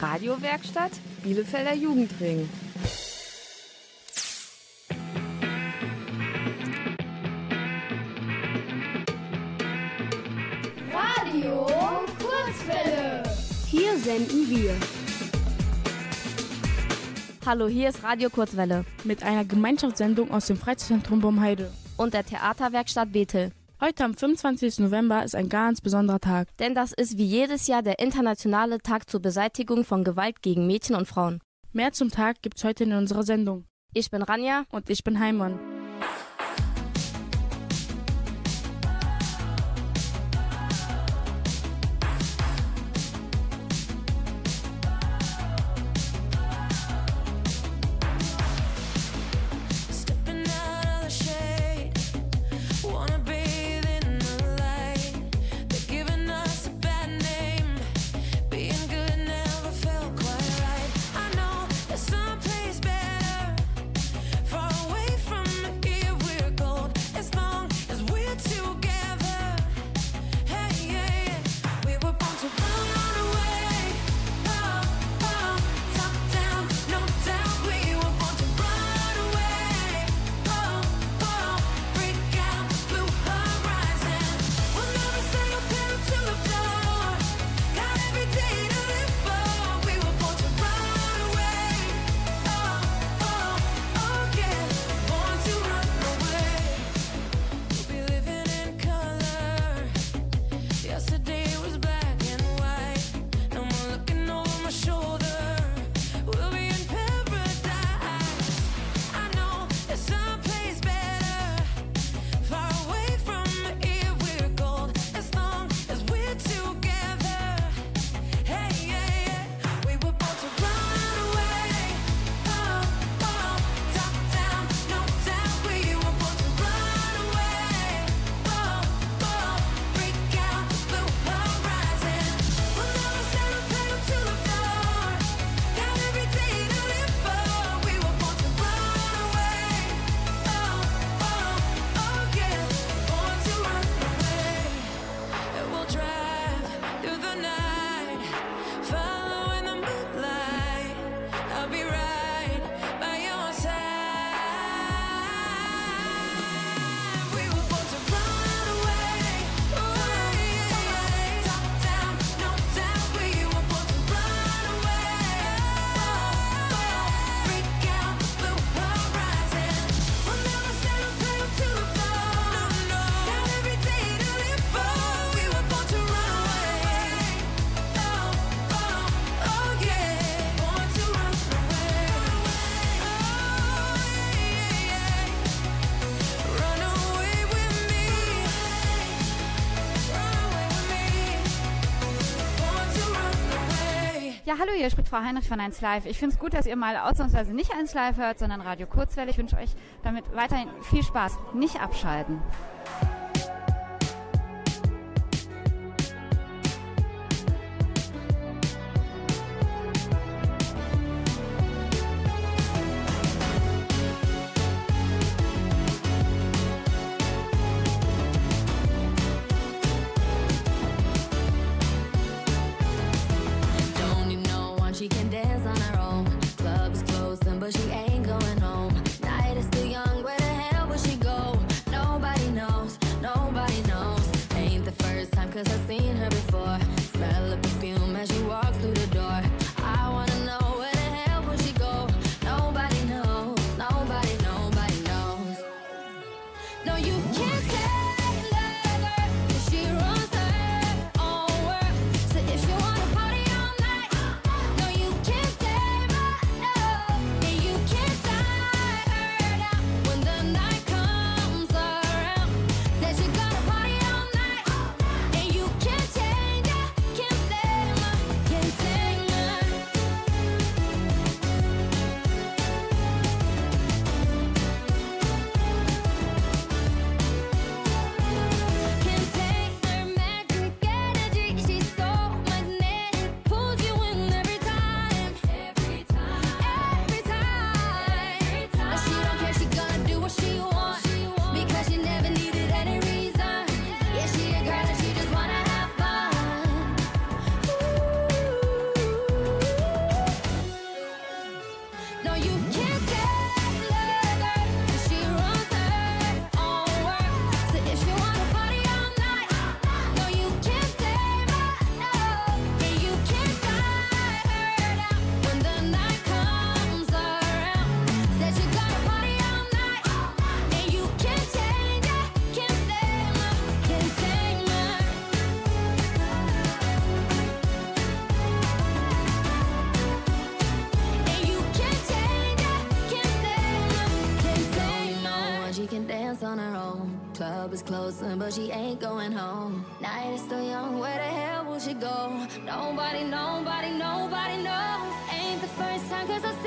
Radiowerkstatt Bielefelder Jugendring. Radio Kurzwelle. Hier senden wir. Hallo, hier ist Radio Kurzwelle mit einer Gemeinschaftssendung aus dem Freizeitzentrum Baumheide und der Theaterwerkstatt Bethel. Heute am 25. November ist ein ganz besonderer Tag. Denn das ist wie jedes Jahr der internationale Tag zur Beseitigung von Gewalt gegen Mädchen und Frauen. Mehr zum Tag gibt's heute in unserer Sendung. Ich bin Ranja und ich bin Heimann. Ja, hallo, hier spricht Frau Heinrich von 1 Live. Ich finde es gut, dass ihr mal ausnahmsweise nicht 1 Live hört, sondern Radio Kurzwelle. Ich wünsche euch damit weiterhin viel Spaß. Nicht abschalten. Closing, but she ain't going home. Night is still young, where the hell will she go? Nobody, nobody, nobody knows. Ain't the first time, cause I've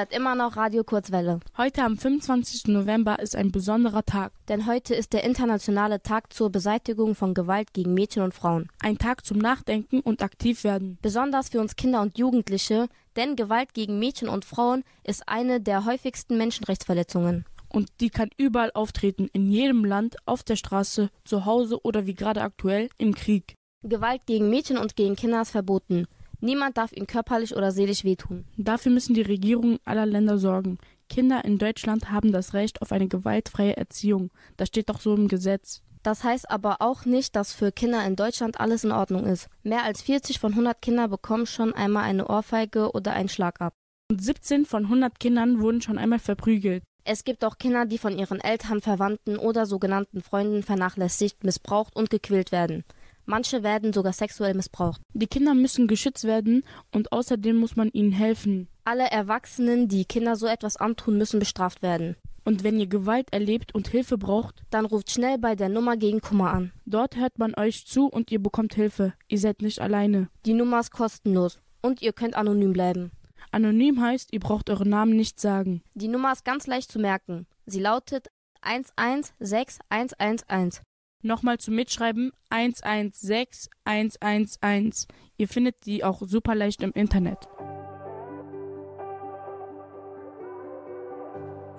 hört immer noch Radio Kurzwelle. Heute am 25. November ist ein besonderer Tag. Denn heute ist der internationale Tag zur Beseitigung von Gewalt gegen Mädchen und Frauen. Ein Tag zum Nachdenken und aktiv werden. Besonders für uns Kinder und Jugendliche, denn Gewalt gegen Mädchen und Frauen ist eine der häufigsten Menschenrechtsverletzungen. Und die kann überall auftreten, in jedem Land, auf der Straße, zu Hause oder wie gerade aktuell im Krieg. Gewalt gegen Mädchen und gegen Kinder ist verboten. Niemand darf ihnen körperlich oder seelisch wehtun. Dafür müssen die Regierungen aller Länder sorgen. Kinder in Deutschland haben das Recht auf eine gewaltfreie Erziehung. Das steht doch so im Gesetz. Das heißt aber auch nicht, dass für Kinder in Deutschland alles in Ordnung ist. Mehr als 40 von 100 Kinder bekommen schon einmal eine Ohrfeige oder einen Schlag ab. Und 17 von 100 Kindern wurden schon einmal verprügelt. Es gibt auch Kinder, die von ihren Eltern, Verwandten oder sogenannten Freunden vernachlässigt, missbraucht und gequält werden. Manche werden sogar sexuell missbraucht. Die Kinder müssen geschützt werden und außerdem muss man ihnen helfen. Alle Erwachsenen, die Kinder so etwas antun, müssen bestraft werden. Und wenn ihr Gewalt erlebt und Hilfe braucht, Dann ruft schnell bei der Nummer gegen Kummer an. dort hört man euch zu und ihr bekommt Hilfe. Ihr seid nicht alleine. Die Nummer ist kostenlos und ihr könnt anonym bleiben. Anonym heißt, ihr braucht euren Namen nicht sagen. Die Nummer ist ganz leicht zu merken. Sie lautet 116111. Nochmal zum Mitschreiben 116111. Ihr findet die auch super leicht im Internet.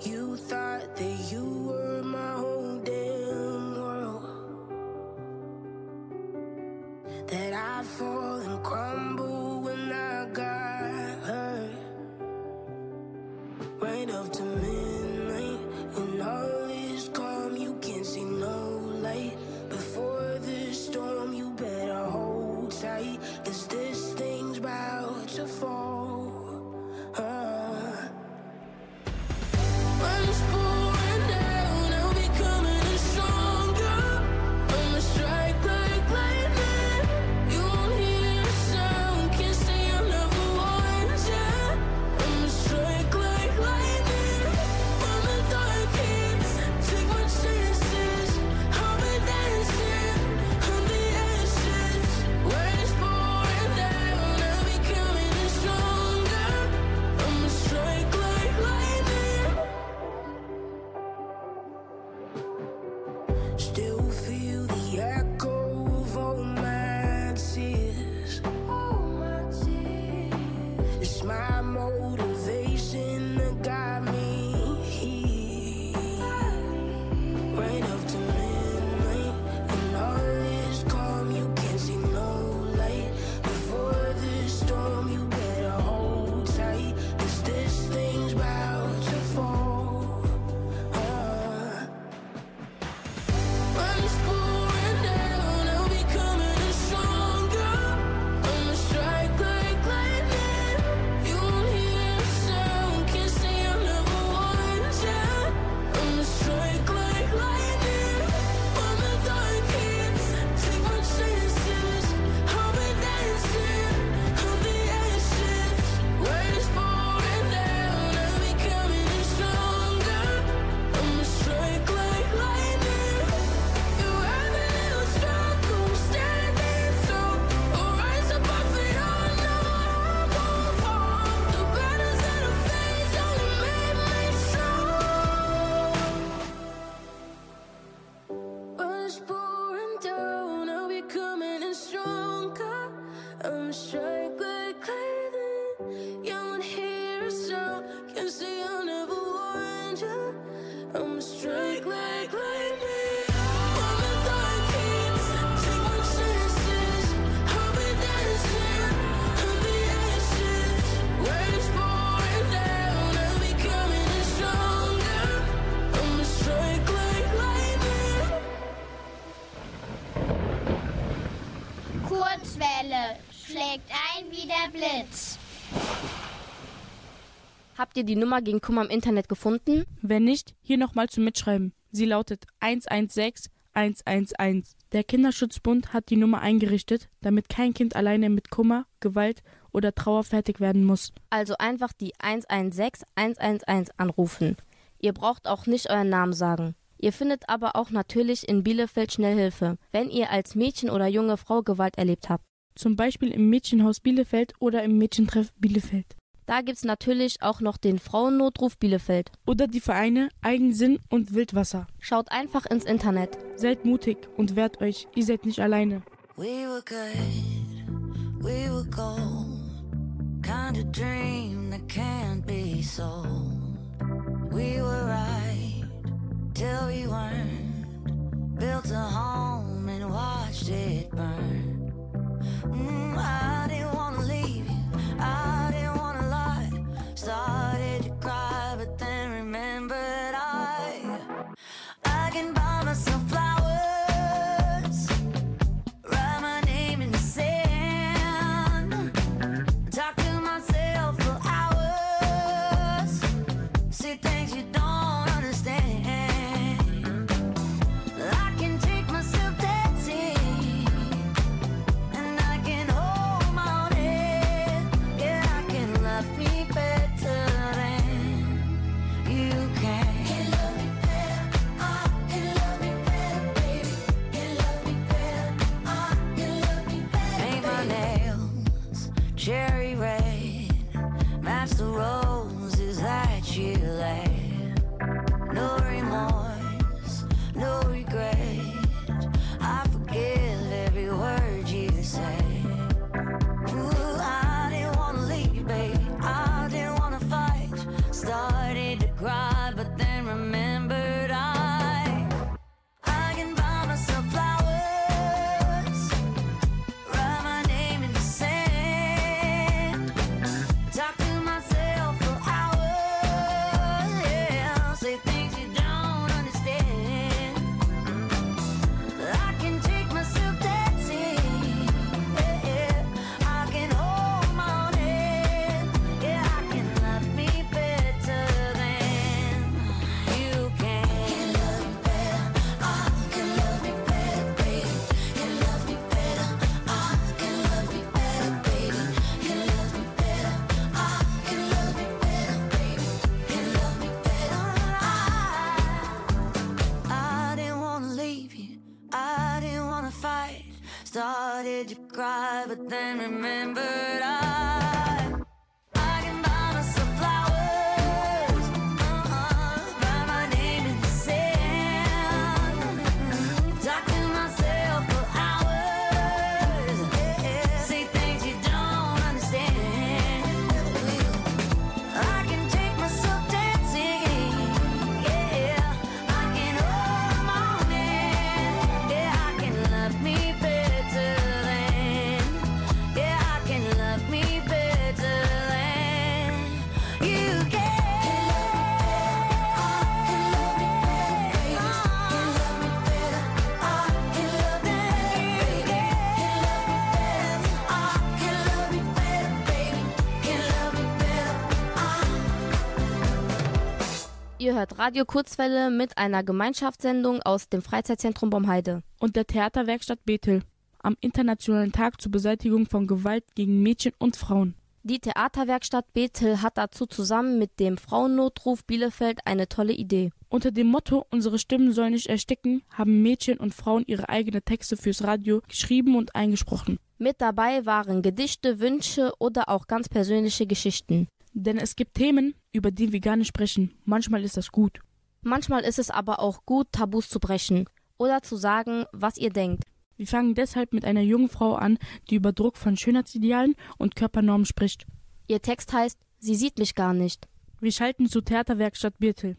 You thought that you were my whole damn world. That I'd fall and crumble Habt ihr die Nummer gegen Kummer im Internet gefunden? Wenn nicht, hier nochmal zum Mitschreiben. Sie lautet 116 111. Der Kinderschutzbund hat die Nummer eingerichtet, damit kein Kind alleine mit Kummer, Gewalt oder Trauer fertig werden muss. Also einfach die 116 111 anrufen. Ihr braucht auch nicht euren Namen sagen. Ihr findet aber auch natürlich in Bielefeld Schnellhilfe, wenn ihr als Mädchen oder junge Frau Gewalt erlebt habt. Zum Beispiel im Mädchenhaus Bielefeld oder im Mädchentreff Bielefeld. Da gibt's natürlich auch noch den Frauennotruf Bielefeld. Oder die Vereine Eigensinn und Wildwasser. Schaut einfach ins Internet. Seid mutig und wehrt euch, ihr seid nicht alleine. We were good, we were gold. Kind of dream that can't be sold. We were right till we weren't. Built a home and watched it burn. Mm, I didn't wanna leave you, I stars. Ihr hört Radio Kurzwelle mit einer Gemeinschaftssendung aus dem Freizeitzentrum Bomheide. Und der Theaterwerkstatt Bethel am Internationalen Tag zur Beseitigung von Gewalt gegen Mädchen und Frauen. Die Theaterwerkstatt Bethel hat dazu zusammen mit dem Frauennotruf Bielefeld eine tolle Idee. Unter dem Motto Unsere Stimmen sollen nicht ersticken haben Mädchen und Frauen ihre eigenen Texte fürs Radio geschrieben und eingesprochen. Mit dabei waren Gedichte, Wünsche oder auch ganz persönliche Geschichten. Denn es gibt Themen, über die wir gar nicht sprechen. Manchmal ist das gut. Manchmal ist es aber auch gut, Tabus zu brechen oder zu sagen, was ihr denkt. Wir fangen deshalb mit einer jungen Frau an, die über Druck von Schönheitsidealen und Körpernormen spricht. Ihr Text heißt Sie sieht mich gar nicht. Wir schalten zur Theaterwerkstatt Birtel.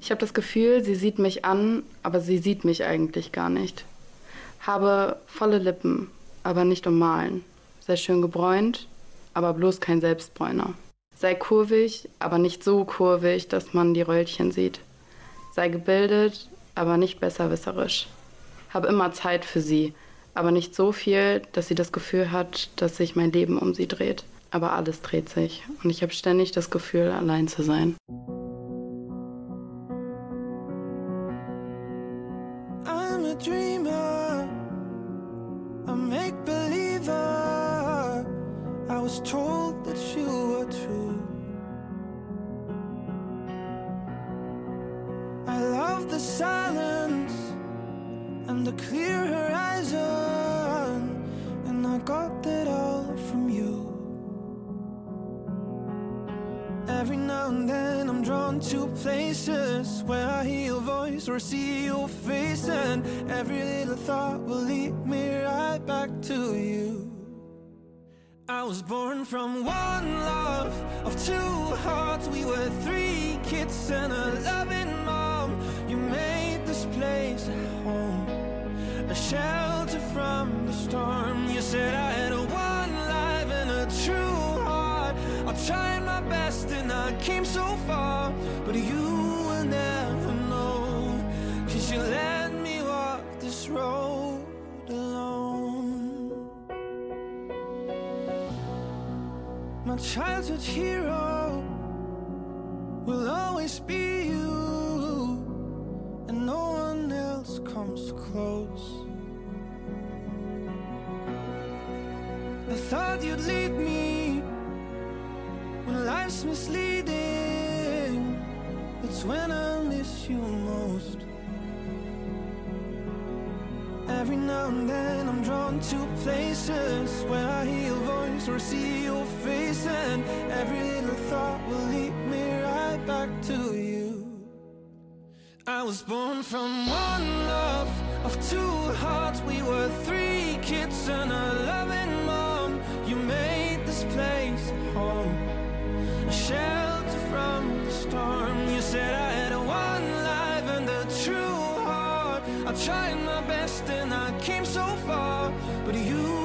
Ich habe das Gefühl, sie sieht mich an, aber sie sieht mich eigentlich gar nicht. Habe volle Lippen, aber nicht ummalen. Sei schön gebräunt, aber bloß kein Selbstbräuner. Sei kurvig, aber nicht so kurvig, dass man die Röllchen sieht. Sei gebildet, aber nicht besserwisserisch. Habe immer Zeit für sie, aber nicht so viel, dass sie das Gefühl hat, dass sich mein Leben um sie dreht. Aber alles dreht sich und ich habe ständig das Gefühl, allein zu sein. Told that you were true. I love the silence and the clear horizon, and I got that all from you. Every now and then I'm drawn to places where I hear your voice or see your face, and every little thought will lead me right back to you. Was born from one love of two hearts. We were three kids and a loving mom. You made this place a home, a shelter from the storm. You said I had a one life and a true heart. I tried childhood hero will always be you, and no one else comes close. I thought you'd lead me when life's misleading. It's when I miss you most. Every now and then I'm drawn to places where I hear your voice or see your face, and every little thought will lead me right back to you. I was born from one love of two hearts. We were three kids and a loving mom. You made this place a home, a shelter from the storm. You said I I tried my best and I came so far, but you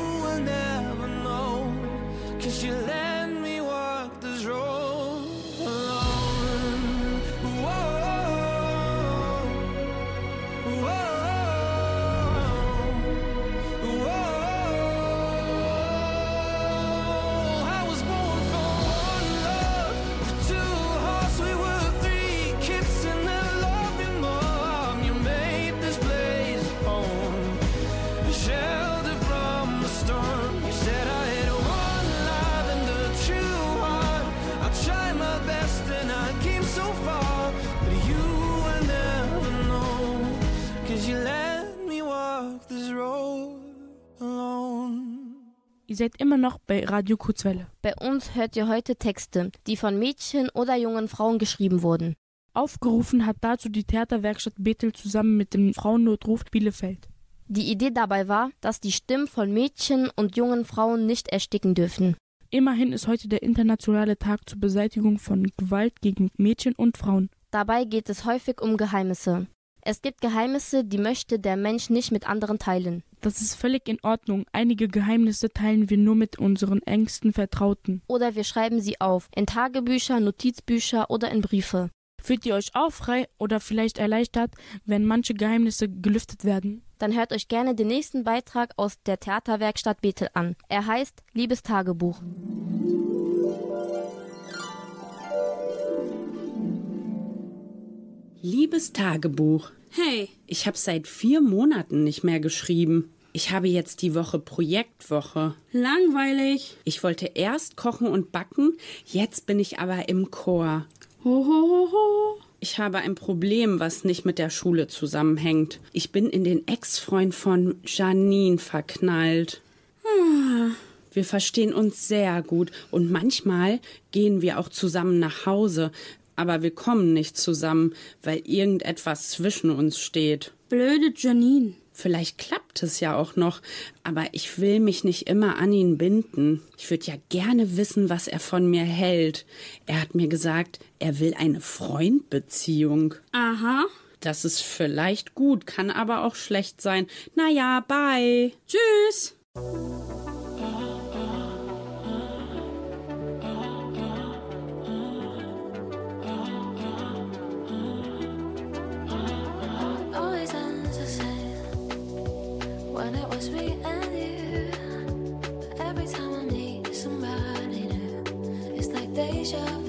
Ihr seid immer noch bei Radio Kurzwelle. Bei uns hört ihr heute Texte, die von Mädchen oder jungen Frauen geschrieben wurden. Aufgerufen hat dazu die Theaterwerkstatt Bethel zusammen mit dem Frauennotruf Bielefeld. Die Idee dabei war, dass die Stimmen von Mädchen und jungen Frauen nicht ersticken dürfen. Immerhin ist heute der internationale Tag zur Beseitigung von Gewalt gegen Mädchen und Frauen. Dabei geht es häufig um Geheimnisse. Es gibt Geheimnisse, die möchte der Mensch nicht mit anderen teilen. Das ist völlig in Ordnung. Einige Geheimnisse teilen wir nur mit unseren engsten Vertrauten. Oder wir schreiben sie auf, in Tagebücher, Notizbücher oder in Briefe. Fühlt ihr euch auch frei oder vielleicht erleichtert, wenn manche Geheimnisse gelüftet werden? Dann hört euch gerne den nächsten Beitrag aus der Theaterwerkstatt Bethel an. Er heißt Liebes Tagebuch. Liebes Tagebuch, Hey, ich habe seit vier Monaten nicht mehr geschrieben. Ich habe jetzt die Woche Projektwoche. langweilig. Ich wollte erst kochen und backen, jetzt bin ich aber im Chor. Ho, ho, ho, ho. Ich habe ein Problem, was nicht mit der Schule zusammenhängt. Ich bin in den Ex-Freund von Janine verknallt. Wir verstehen uns sehr gut und manchmal gehen wir auch zusammen nach Hause, aber wir kommen nicht zusammen, weil irgendetwas zwischen uns steht. Blöde Janine. Vielleicht klappt es ja auch noch, aber ich will mich nicht immer an ihn binden. Ich würde ja gerne wissen, was er von mir hält. Er hat mir gesagt, er will eine Freundbeziehung. Aha. Das ist vielleicht gut, kann aber auch schlecht sein. Naja, bye. Tschüss. Every time I meet somebody new, it's like deja vu.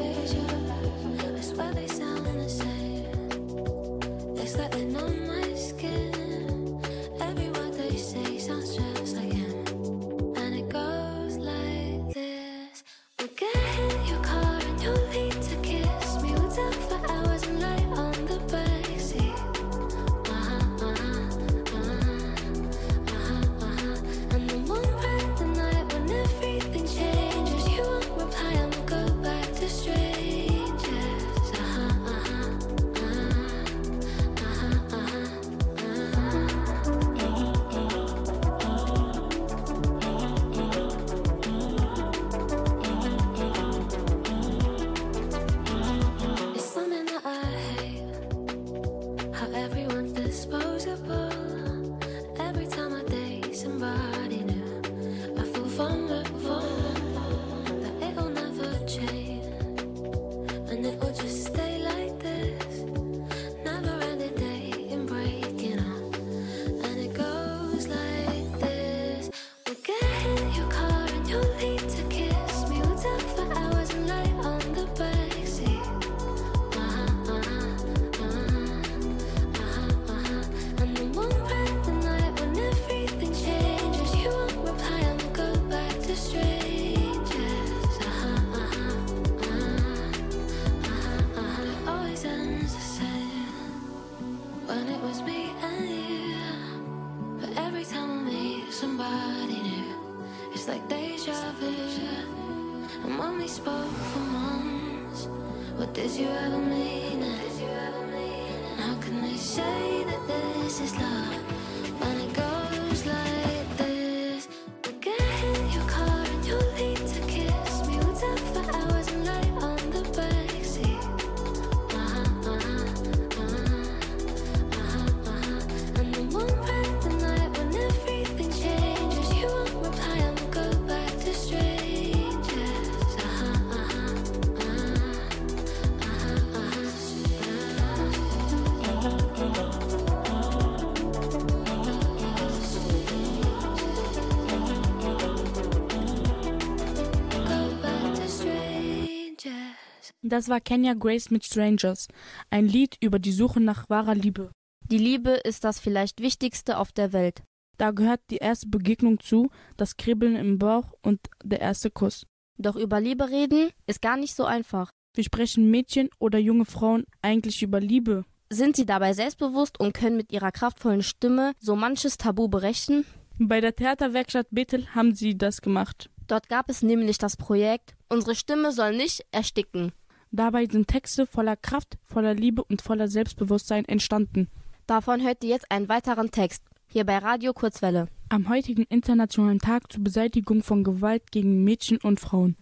Das war Kenya Grace mit Strangers, ein Lied über die Suche nach wahrer Liebe. Die Liebe ist das vielleicht Wichtigste auf der Welt. Da gehört die erste Begegnung zu, das Kribbeln im Bauch und der erste Kuss. Doch über Liebe reden ist gar nicht so einfach. Wie sprechen Mädchen oder junge Frauen eigentlich über Liebe? Sind sie dabei selbstbewusst und können mit ihrer kraftvollen Stimme so manches Tabu brechen? Bei der Theaterwerkstatt Bethel haben sie das gemacht. Dort gab es nämlich das Projekt Unsere Stimme soll nicht ersticken. Dabei sind Texte voller Kraft, voller Liebe und voller Selbstbewusstsein entstanden. Davon hört ihr jetzt einen weiteren Text. Hier bei Radio Kurzwelle. Am heutigen Internationalen Tag zur Beseitigung von Gewalt gegen Mädchen und Frauen.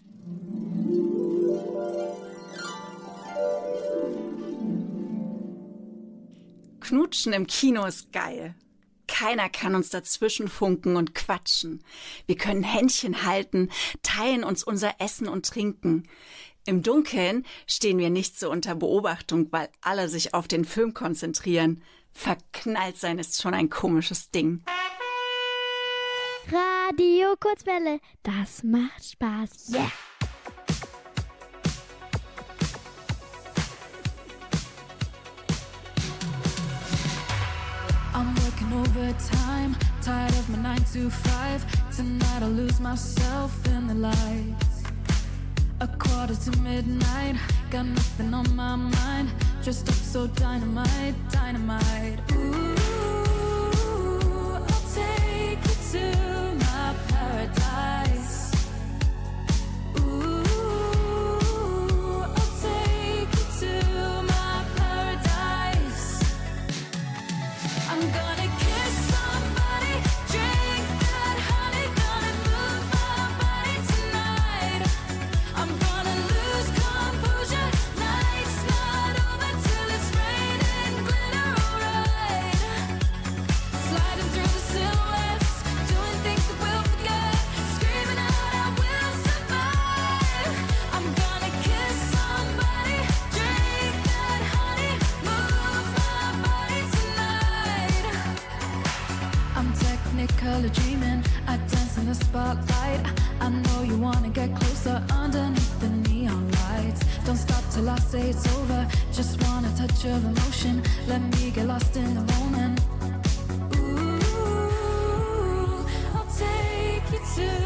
Knutschen im Kino ist geil. Keiner kann uns dazwischen funken und quatschen. Wir können Händchen halten, teilen uns unser Essen und Trinken. Im Dunkeln stehen wir nicht so unter Beobachtung, weil alle sich auf den Film konzentrieren. Verknallt sein ist schon ein komisches Ding. Radio Kurzwelle, das macht Spaß. Yeah! I'm working overtime, tired of my nine to five. Tonight I'll lose myself in the lights. A quarter to midnight, got nothing on my mind. Dressed up so dynamite, dynamite. Ooh, I'll take you to the spotlight. I know you wanna get closer underneath the neon lights. Don't stop till I say it's over. Just want a touch of emotion. Let me get lost in the moment. Ooh, I'll take you to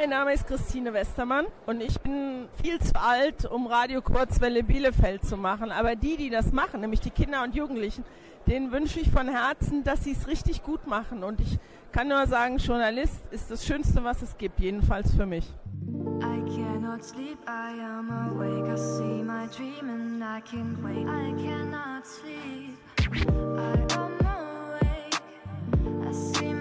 Mein Name ist Christine Westermann und ich bin viel zu alt, um Radio Kurzwelle Bielefeld zu machen. Aber die, die das machen, nämlich die Kinder und Jugendlichen, denen wünsche ich von Herzen, dass sie es richtig gut machen. Und ich kann nur sagen, Journalist ist das Schönste, was es gibt, jedenfalls für mich. I cannot sleep, I am awake. I see my dream and I can't wait. I cannot sleep, I am awake. I see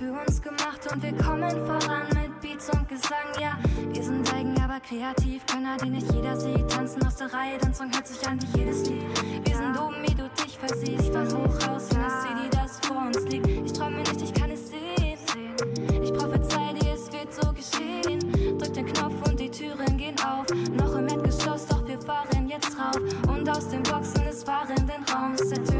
für uns gemacht und wir kommen voran mit Beats und Gesang. Ja, wir sind eigen, aber kreativ. Könner, die nicht jeder sieht. Tanzen aus der Reihe, dein Song hört sich an wie jedes Lied. Wir sind oben, wie du dich versiehst. Von hoch raus in das City, das vor uns liegt. Ich träume nicht, ich kann es sehen. Ich prophezei dir, es wird so geschehen. Drück den Knopf und die Türen gehen auf. Noch im Erdgeschoss, doch wir fahren jetzt rauf. Und aus den Boxen des fahrenden Raums ertönt dieser Klang,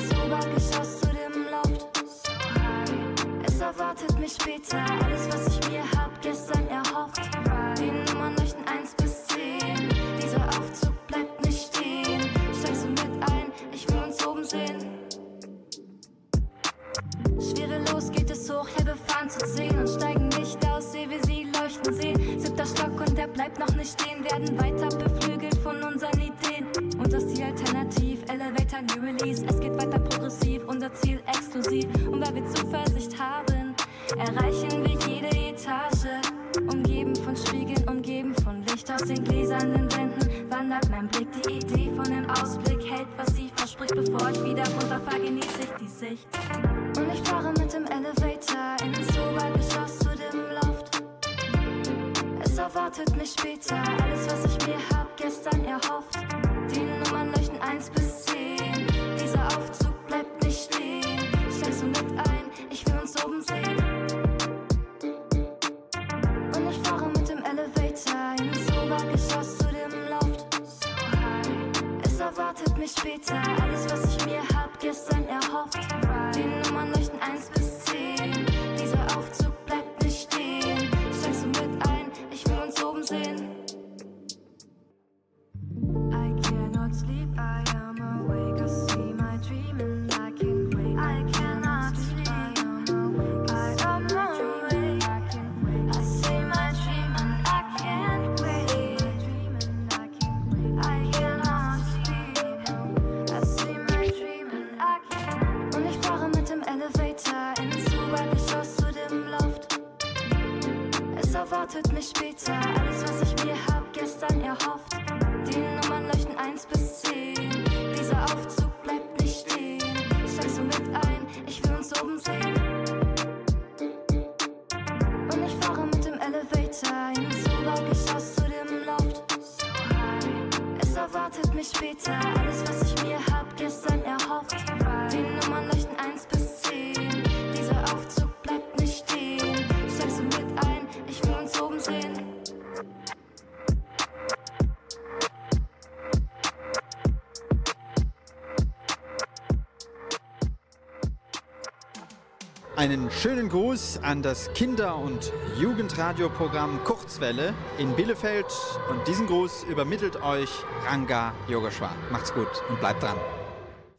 erwartet mich später alles, was ich mir hab gestern erhofft. Die Nummern leuchten 1 bis 10. Dieser Aufzug bleibt nicht stehen. Steigst du mit ein? Ich will uns oben sehen. Schwerelos geht es hoch, ja, wir zu 10 und steigen nicht aus, sehe wir sie leuchten sehen. Siebter Stock und der bleibt noch nicht stehen, werden weiter beflügelt findet mich später. Einen schönen Gruß an das Kinder- und Jugendradioprogramm Kurzwelle in Bielefeld und diesen Gruß übermittelt euch Ranga Yogeshwar. Macht's gut und bleibt dran.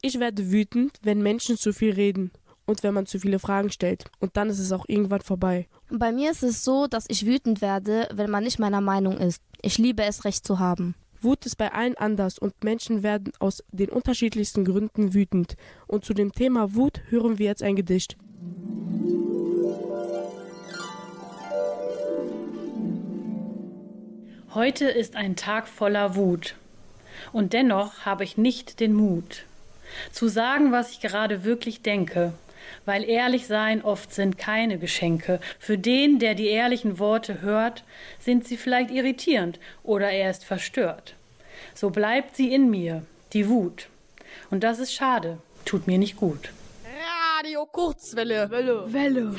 Ich werde wütend, wenn Menschen zu viel reden und wenn man zu viele Fragen stellt. Und dann ist es auch irgendwann vorbei. Bei mir ist es so, dass ich wütend werde, wenn man nicht meiner Meinung ist. Ich liebe es, Recht zu haben. Wut ist bei allen anders und Menschen werden aus den unterschiedlichsten Gründen wütend. Und zu dem Thema Wut hören wir jetzt ein Gedicht. Heute ist ein Tag voller Wut. Und dennoch habe ich nicht den Mut, zu sagen, was ich gerade wirklich denke, weil ehrlich sein oft sind keine Geschenke. Für den, der die ehrlichen Worte hört, sind sie vielleicht irritierend oder er ist verstört. So bleibt sie in mir, die Wut. Und das ist schade, tut mir nicht gut. Radio Kurzwelle. Welle. Welle.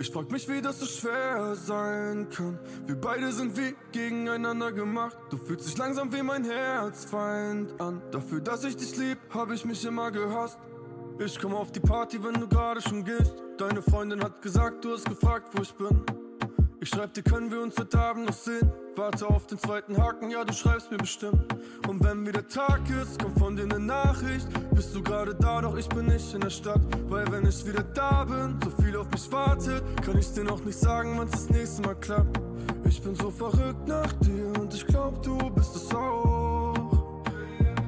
Ich frag mich, wie das so schwer sein kann. Wir beide sind wie gegeneinander gemacht. Du fühlst dich langsam wie mein Herzfeind an. Dafür, dass ich dich lieb, hab ich mich immer gehasst. Ich komm auf die Party, wenn du gerade schon gehst. Deine Freundin hat gesagt, du hast gefragt, wo ich bin. Ich schreib dir, können wir uns heute Abend noch sehen? Warte auf den zweiten Haken, ja, du schreibst mir bestimmt. Und wenn wieder Tag ist, kommt von dir eine Nachricht. Bist du gerade da, doch ich bin nicht in der Stadt. Weil wenn ich wieder da bin, so viel auf mich wartet, kann ich dir noch nicht sagen, wann's das nächste Mal klappt. Ich bin so verrückt nach dir und ich glaub, du bist es auch.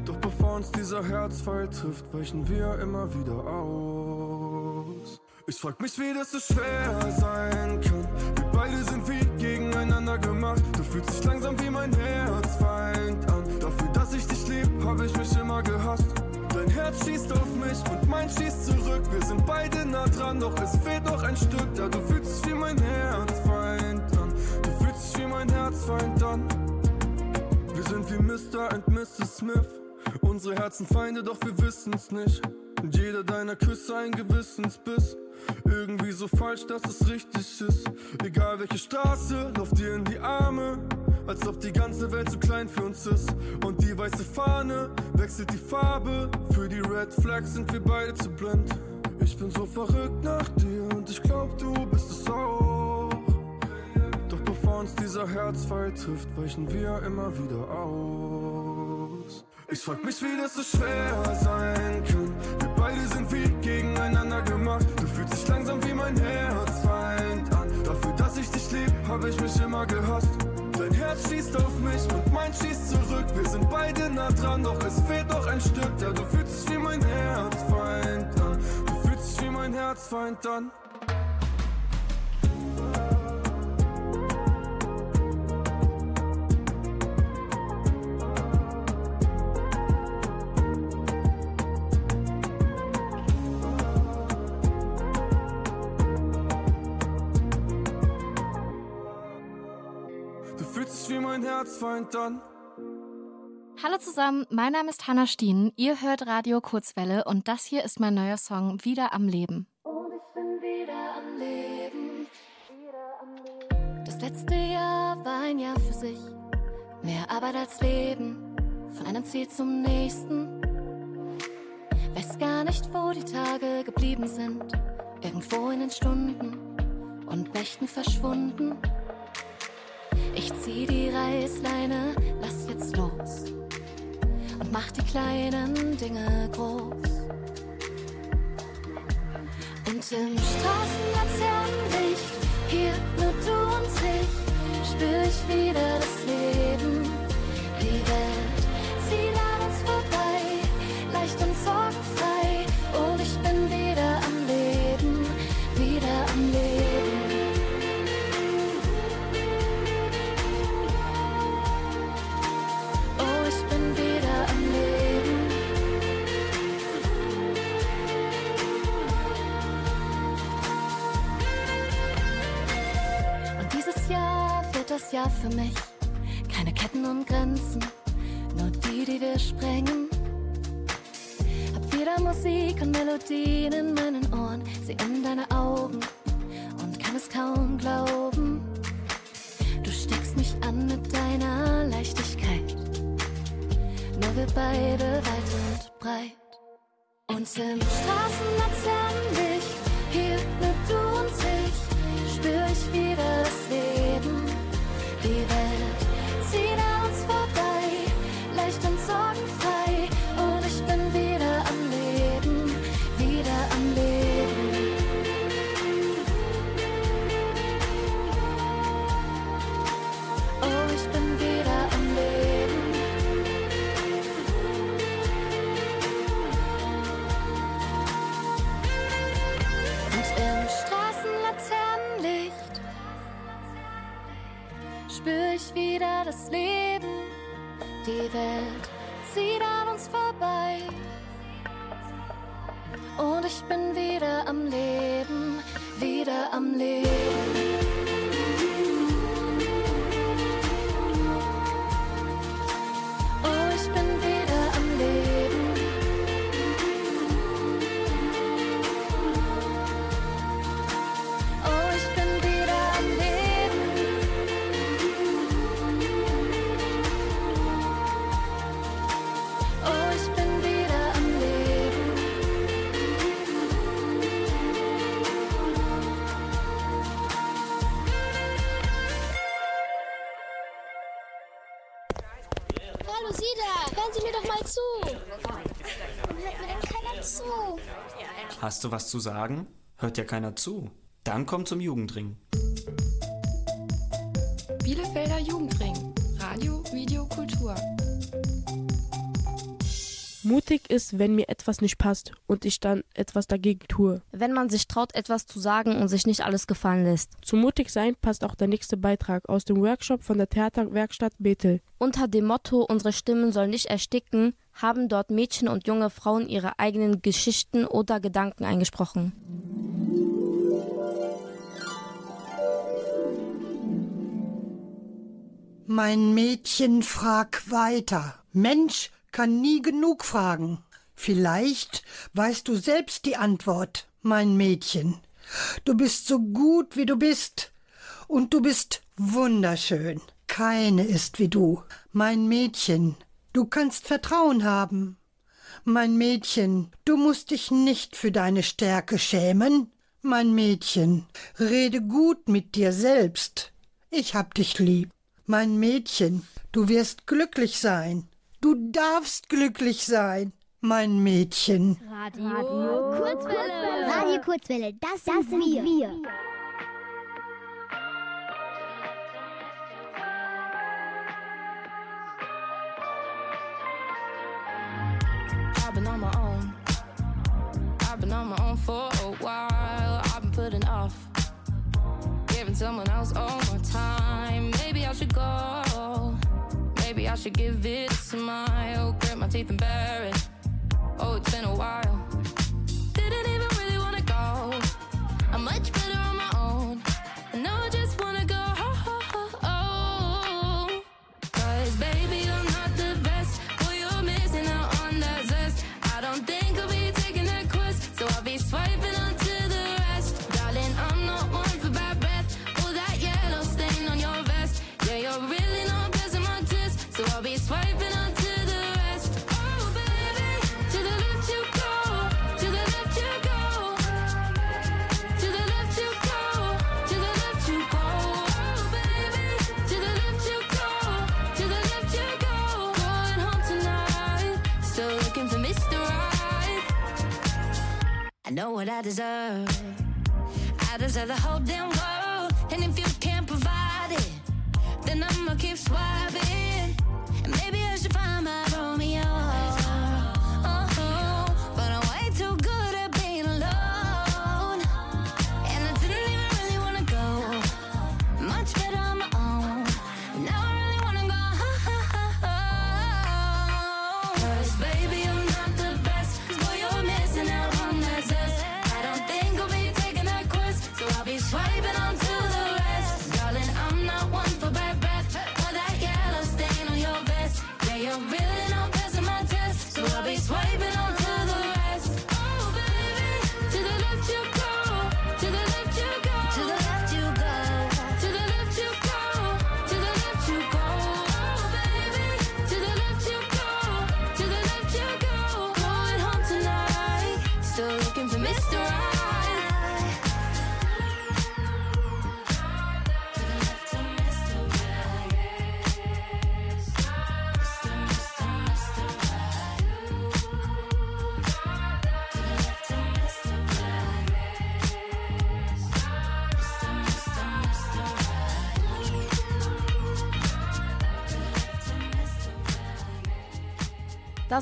Doch bevor uns dieser Herzfall trifft, weichen wir immer wieder aus. Ich frag mich, wie das so schwer sein kann. Gegeneinander gemacht. Du fühlst dich langsam wie mein Herzfeind an. Dafür, dass ich dich lieb, hab ich mich immer gehasst. Dein Herz schießt auf mich und mein schießt zurück. Wir sind beide nah dran, doch es fehlt noch ein Stück. Ja, du fühlst dich wie mein Herzfeind an. Du fühlst dich wie mein Herzfeind an. Wir sind wie Mr. und Mrs. Smith. Unsere Herzen Feinde, doch wir wissen's nicht. Und jeder deiner Küsse ein Gewissensbiss. Irgendwie so falsch, dass es richtig ist. Egal welche Straße, lauf dir in die Arme. Als ob die ganze Welt zu klein für uns ist. Und die weiße Fahne wechselt die Farbe. Für die Red Flags sind wir beide zu blind. Ich bin so verrückt nach dir und ich glaub, du bist es auch. Doch bevor uns dieser Herzfall trifft, weichen wir immer wieder aus. Ich frag mich, wie das so schwer sein kann. Wir beide sind wie gegeneinander gemacht. Du fühlst dich langsam wie mein Herzfeind an. Dafür, dass ich dich lieb, hab ich mich immer gehasst. Dein Herz schießt auf mich und mein schießt zurück. Wir sind beide nah dran, doch es fehlt noch ein Stück. Ja, du fühlst dich wie mein Herzfeind an. Du fühlst dich wie mein Herzfeind an. Mein Herzfeind an. Hallo zusammen, mein Name ist Hanna Stien. Ihr hört Radio Kurzwelle und das hier ist mein neuer Song Wieder am Leben. Das letzte Jahr war ein Jahr für sich. Mehr Arbeit als Leben, von einem Ziel zum nächsten. Weiß gar nicht, wo die Tage geblieben sind. Irgendwo in den Stunden und Nächten verschwunden. Ich zieh die Reißleine, lass jetzt los und mach die kleinen Dinge groß. Und im Straßenlaternenlicht, hier nur du und ich, spür ich wieder ich bin wieder am Leben, wieder am Leben. Hast du was zu sagen? Hört ja keiner zu. Dann komm zum Jugendring. Bielefelder Jugendring. Radio, Video, Kultur. Mutig ist, wenn mir etwas nicht passt und ich dann etwas dagegen tue. Wenn man sich traut, etwas zu sagen und sich nicht alles gefallen lässt. Zu mutig sein passt auch der nächste Beitrag aus dem Workshop von der Theaterwerkstatt Bethel. Unter dem Motto Unsere Stimmen sollen nicht ersticken, haben dort Mädchen und junge Frauen ihre eigenen Geschichten oder Gedanken eingesprochen. Mein Mädchen, frag weiter. Mensch kann nie genug fragen. Vielleicht weißt du selbst die Antwort, mein Mädchen. Du bist so gut, wie du bist. Und du bist wunderschön. Keine ist wie du. Mein Mädchen, du kannst Vertrauen haben. Mein Mädchen, du musst dich nicht für deine Stärke schämen. Mein Mädchen, rede gut mit dir selbst. Ich hab dich lieb. Mein Mädchen, du wirst glücklich sein. Du darfst glücklich sein, mein Mädchen. Radio, Kurzwelle. Radio Kurzwelle, das, das sind wir. I've someone else all my time. Maybe I should go. Maybe I should give it a smile. Grit my teeth and bear it. Oh, it's been a while. Didn't even really wanna go. I'm much better on my own. And now know what I deserve. I deserve the whole damn world. And if you can't provide it, then I'ma keep swiping. And maybe I should find my Romeo.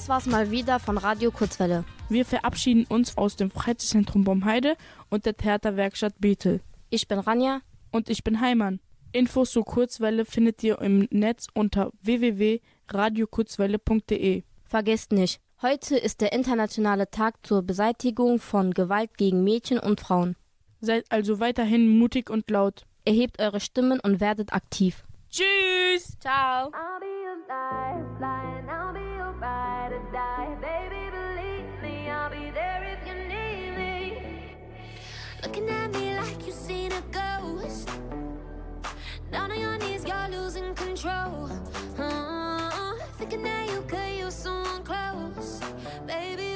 Das war's mal wieder von Radio Kurzwelle. Wir verabschieden uns aus dem Freizeitzentrum Bomheide und der Theaterwerkstatt Bethel. Ich bin Ranja. Und ich bin Heimann. Infos zur Kurzwelle findet ihr im Netz unter www.radiokurzwelle.de. Vergesst nicht, heute ist der internationale Tag zur Beseitigung von Gewalt gegen Mädchen und Frauen. Seid also weiterhin mutig und laut. Erhebt eure Stimmen und werdet aktiv. Tschüss. Ciao. baby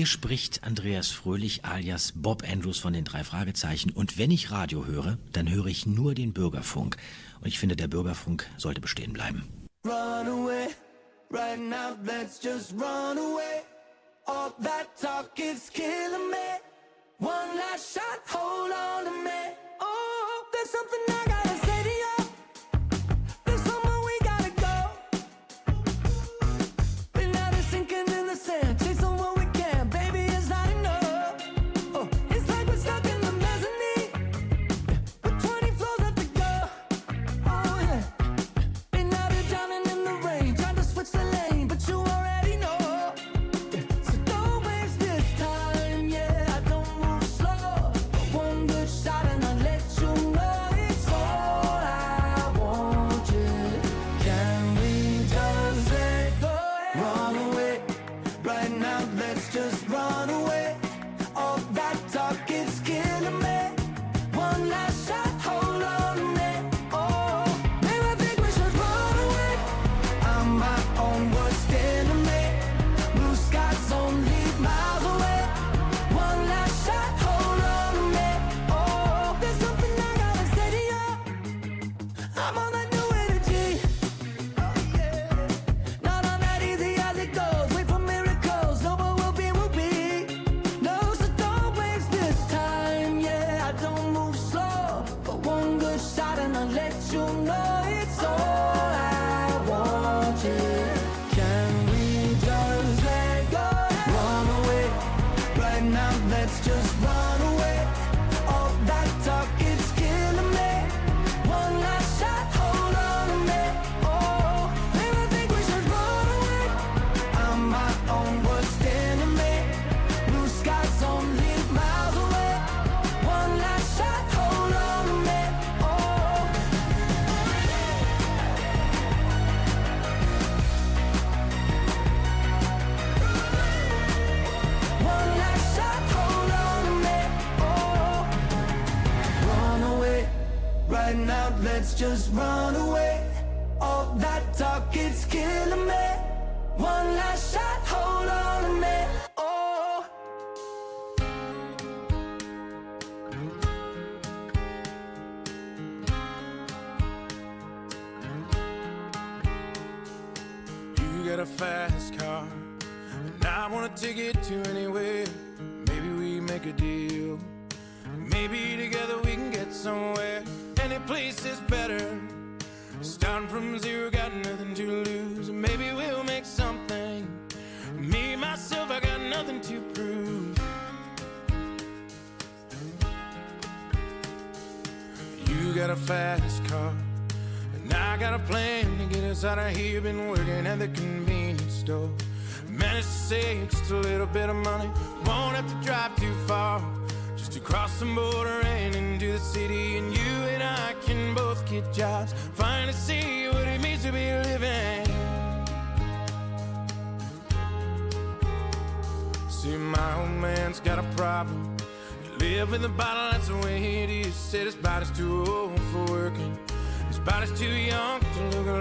Hier spricht Andreas Fröhlich alias Bob Andrews von den drei Fragezeichen. Und wenn ich Radio höre, dann höre ich nur den Bürgerfunk. Und ich finde, der Bürgerfunk sollte bestehen bleiben. Run away, right now, let's just run away. All that talk is killing me. One last shot, hold on to me. Oh, there's something I got. Just run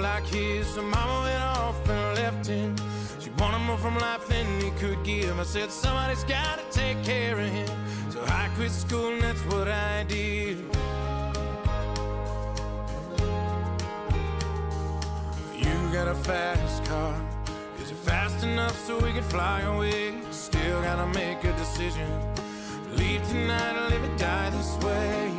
like his. So mama went off and left him. She wanted more from life than he could give. I said, somebody's gotta take care of him. So I quit school and that's what I did. You got a fast car. Is it fast enough so we can fly away? Still gotta make a decision. Leave tonight or live or die this way.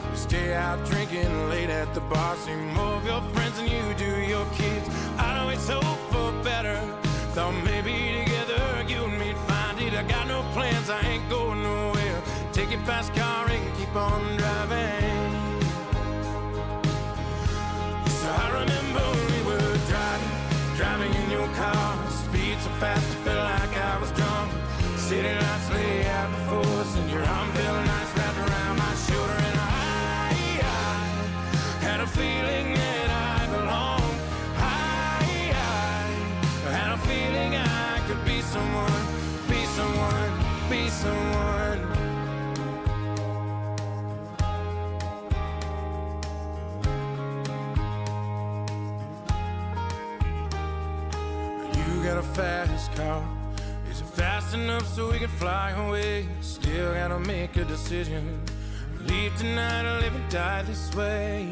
Stay out drinking late at the bar. See more of your friends than you do your kids. I'd always hope for better. Thought maybe together you and me'd find it. I got no plans, I ain't going nowhere. Take your fast car and keep on driving. So I remember when we were driving, driving in your car. Speed so fast, I felt like I was drunk. City lights lay out before us, and your arm felt nice fast car. Is it fast enough so we can fly away? Still gotta make a decision. Leave tonight or live and die this way.